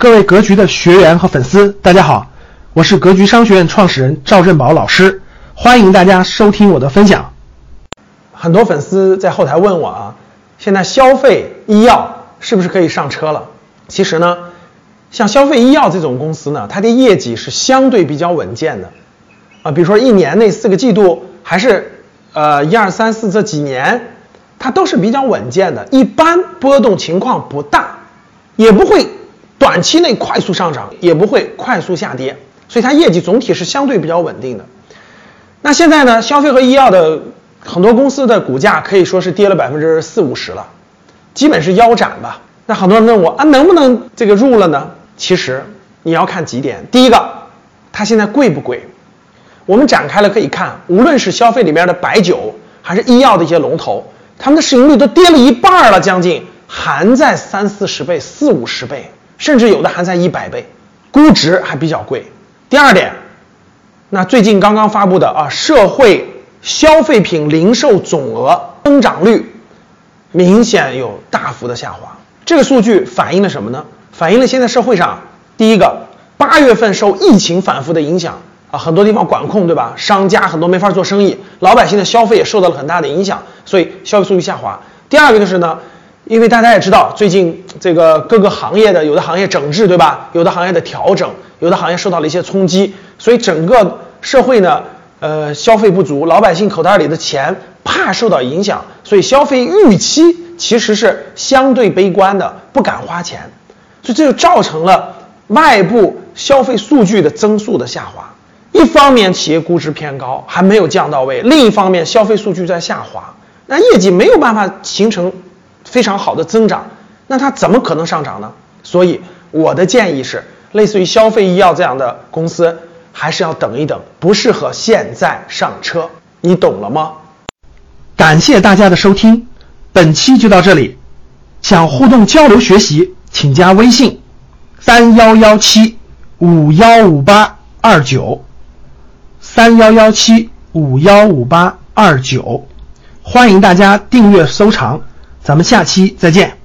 各位格局的学员和粉丝，大家好，我是格局商学院创始人赵振宝老师，欢迎大家收听我的分享。很多粉丝在后台问我啊，现在消费医药是不是可以上车了？其实呢，像消费医药这种公司呢，它的业绩是相对比较稳健的啊，比如说一年内四个季度，还是呃一二三四这几年，它都是比较稳健的，一般波动情况不大，也不会。短期内快速上涨，也不会快速下跌，所以它业绩总体是相对比较稳定的。那现在呢，消费和医药的很多公司的股价可以说是跌了百分之四五十了，基本是腰斩吧。那很多人问我啊，能不能这个入了呢？其实你要看几点，第一个，它现在贵不贵？我们展开了可以看，无论是消费里面的白酒，还是医药的一些龙头，他们的市盈率都跌了一半了，将近还在三四十倍、四五十倍。甚至有的还在一百倍，估值还比较贵。第二点，那最近刚刚发布的啊，社会消费品零售总额增长率明显有大幅的下滑。这个数据反映了什么呢？反映了现在社会上，第一个，八月份受疫情反复的影响啊，很多地方管控，对吧？商家很多没法做生意，老百姓的消费也受到了很大的影响，所以消费数据下滑。第二个就是呢。因为大家也知道，最近这个各个行业的有的行业整治，对吧？有的行业的调整，有的行业受到了一些冲击，所以整个社会呢，呃，消费不足，老百姓口袋里的钱怕受到影响，所以消费预期其实是相对悲观的，不敢花钱，所以这就造成了外部消费数据的增速的下滑。一方面企业估值偏高，还没有降到位；另一方面消费数据在下滑，那业绩没有办法形成。非常好的增长，那它怎么可能上涨呢？所以我的建议是，类似于消费医药这样的公司，还是要等一等，不适合现在上车。你懂了吗？感谢大家的收听，本期就到这里。想互动交流学习，请加微信：三幺幺七五幺五八二九，三幺幺七五幺五八二九，欢迎大家订阅收藏。咱们下期再见。